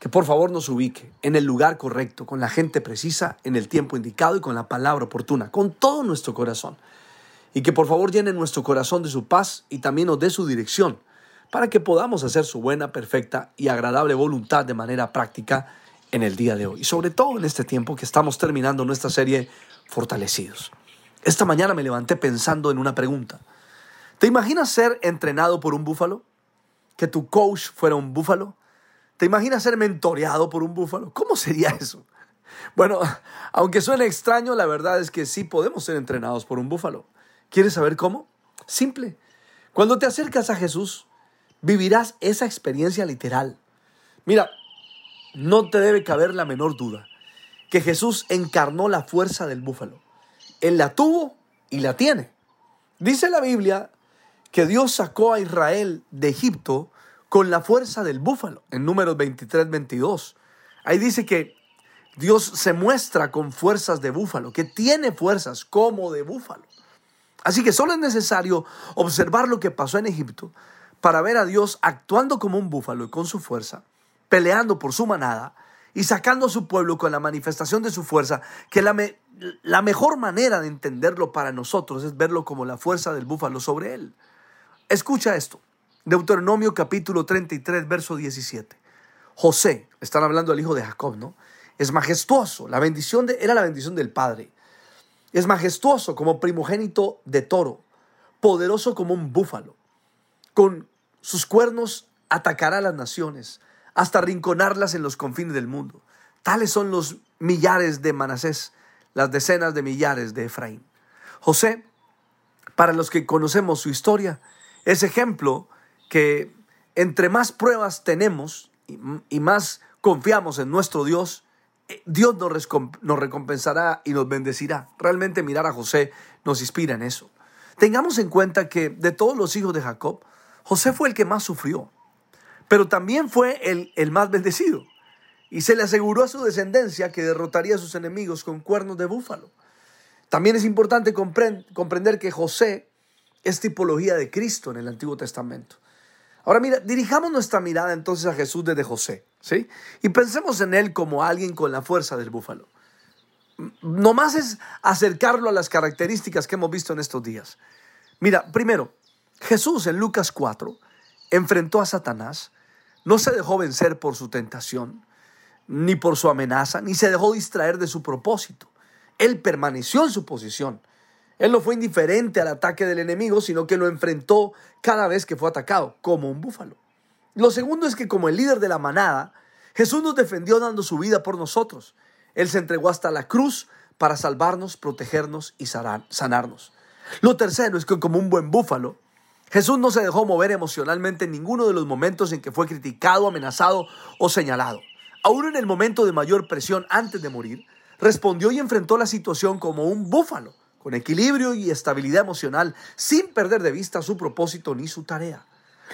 que por favor nos ubique en el lugar correcto, con la gente precisa, en el tiempo indicado y con la palabra oportuna, con todo nuestro corazón. Y que por favor llene nuestro corazón de su paz y también nos dé su dirección, para que podamos hacer su buena, perfecta y agradable voluntad de manera práctica en el día de hoy. Y sobre todo en este tiempo que estamos terminando nuestra serie Fortalecidos. Esta mañana me levanté pensando en una pregunta. ¿Te imaginas ser entrenado por un búfalo? ¿Que tu coach fuera un búfalo? ¿Te imaginas ser mentoreado por un búfalo? ¿Cómo sería eso? Bueno, aunque suene extraño, la verdad es que sí podemos ser entrenados por un búfalo. ¿Quieres saber cómo? Simple. Cuando te acercas a Jesús, vivirás esa experiencia literal. Mira, no te debe caber la menor duda que Jesús encarnó la fuerza del búfalo. Él la tuvo y la tiene. Dice la Biblia que Dios sacó a Israel de Egipto con la fuerza del búfalo, en números 23, 22. Ahí dice que Dios se muestra con fuerzas de búfalo, que tiene fuerzas como de búfalo. Así que solo es necesario observar lo que pasó en Egipto para ver a Dios actuando como un búfalo y con su fuerza, peleando por su manada y sacando a su pueblo con la manifestación de su fuerza, que la, la mejor manera de entenderlo para nosotros es verlo como la fuerza del búfalo sobre él. Escucha esto. Deuteronomio capítulo 33, verso 17. José, están hablando del hijo de Jacob, ¿no? Es majestuoso, la bendición de, era la bendición del Padre. Es majestuoso como primogénito de toro, poderoso como un búfalo. Con sus cuernos atacará a las naciones, hasta rinconarlas en los confines del mundo. Tales son los millares de Manasés, las decenas de millares de Efraín. José, para los que conocemos su historia, es ejemplo que entre más pruebas tenemos y, más confiamos en nuestro Dios, eh, Dios nos, recompensará y nos bendecirá. Realmente mirar a José nos inspira en eso. Tengamos en cuenta que de todos los hijos de Jacob, José fue el que más sufrió, pero también fue el, el más bendecido. Y se le aseguró a su descendencia que derrotaría a sus enemigos con cuernos de búfalo. También es importante comprender que José es tipología de Cristo en el Antiguo Testamento. Ahora mira, dirijamos nuestra mirada entonces a Jesús desde José, ¿sí? Y pensemos en él como alguien con la fuerza del búfalo. No más es acercarlo a las características que hemos visto en estos días. Mira, primero, Jesús en Lucas 4 enfrentó a Satanás, no se dejó vencer por su tentación, ni por su amenaza, ni se dejó distraer de su propósito. Él permaneció en su posición. Él no fue indiferente al ataque del enemigo, sino que lo enfrentó cada vez que fue atacado, como un búfalo. Lo segundo es que como el líder de la manada, Jesús nos defendió dando su vida por nosotros. Él se entregó hasta la cruz para salvarnos, protegernos y sanarnos. Lo tercero es que como un buen búfalo, Jesús no se dejó mover emocionalmente en ninguno de los momentos en que fue criticado, amenazado o señalado. Aún en el momento de mayor presión antes de morir, respondió y enfrentó la situación como un búfalo con equilibrio y estabilidad emocional, sin perder de vista su propósito ni su tarea.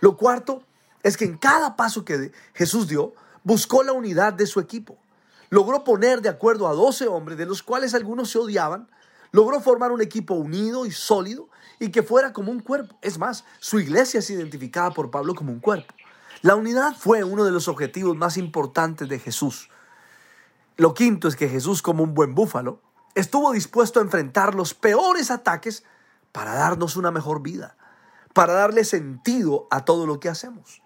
Lo cuarto es que en cada paso que Jesús dio, buscó la unidad de su equipo. Logró poner de acuerdo a 12 hombres, de los cuales algunos se odiaban. Logró formar un equipo unido y sólido y que fuera como un cuerpo. Es más, su iglesia es identificada por Pablo como un cuerpo. La unidad fue uno de los objetivos más importantes de Jesús. Lo quinto es que Jesús, como un buen búfalo, estuvo dispuesto a enfrentar los peores ataques para darnos una mejor vida, para darle sentido a todo lo que hacemos.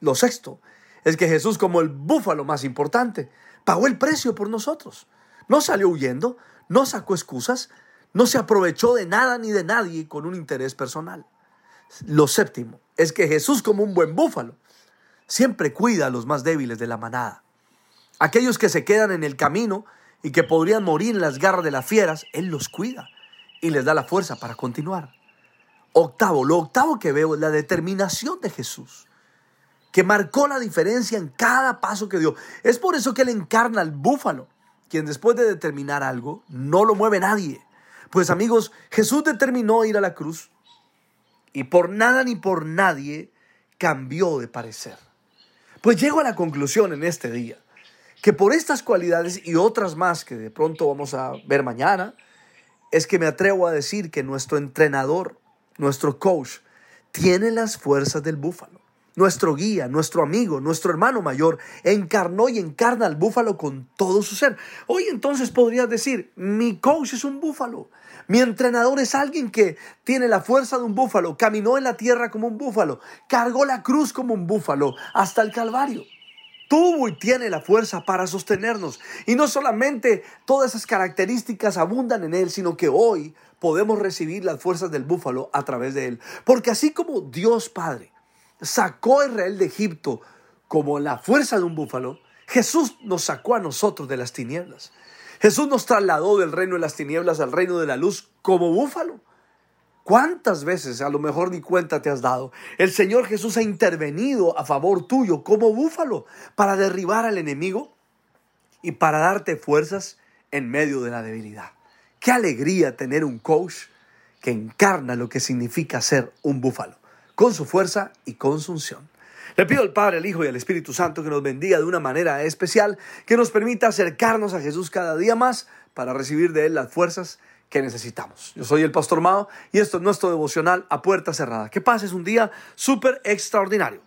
Lo sexto es que Jesús, como el búfalo más importante, pagó el precio por nosotros. No salió huyendo, no sacó excusas, no se aprovechó de nada ni de nadie con un interés personal. Lo séptimo es que Jesús, como un buen búfalo, siempre cuida a los más débiles de la manada. Aquellos que se quedan en el camino y que podrían morir en las garras de las fieras, Él los cuida y les da la fuerza para continuar. Octavo, lo octavo que veo es la determinación de Jesús, que marcó la diferencia en cada paso que dio. Es por eso que Él encarna al búfalo quien después de determinar algo, no lo mueve nadie. Pues amigos, Jesús determinó ir a la cruz y por nada ni por nadie cambió de parecer. Pues llego a la conclusión en este día que por estas cualidades y otras más que de pronto vamos a ver mañana, es que me atrevo a decir que nuestro entrenador, nuestro coach, tiene las fuerzas del búfalo. Nuestro guía, nuestro amigo, nuestro hermano mayor, encarnó y encarna al búfalo con todo su ser. Hoy entonces podrías decir, mi coach es un búfalo. Mi entrenador es alguien que tiene la fuerza de un búfalo, caminó en la tierra como un búfalo, cargó la cruz como un búfalo hasta el Calvario tuvo y tiene la fuerza para sostenernos. Y no solamente todas esas características abundan en Él, sino que hoy podemos recibir las fuerzas del búfalo a través de Él. Porque así como Dios Padre sacó a Israel de Egipto como la fuerza de un búfalo, Jesús nos sacó a nosotros de las tinieblas. Jesús nos trasladó del reino de las tinieblas al reino de la luz como búfalo. ¿Cuántas veces, a lo mejor ni cuenta te has dado, el Señor Jesús ha intervenido a favor tuyo como búfalo para derribar al enemigo y para darte fuerzas en medio de la debilidad? Qué alegría tener un coach que encarna lo que significa ser un búfalo, con su fuerza y con su unción. Le pido al Padre, al Hijo y al Espíritu Santo que nos bendiga de una manera especial, que nos permita acercarnos a Jesús cada día más para recibir de Él las fuerzas que necesitamos. Yo soy el Pastor Mao y esto es nuestro devocional a puerta cerrada. Que pases un día súper extraordinario.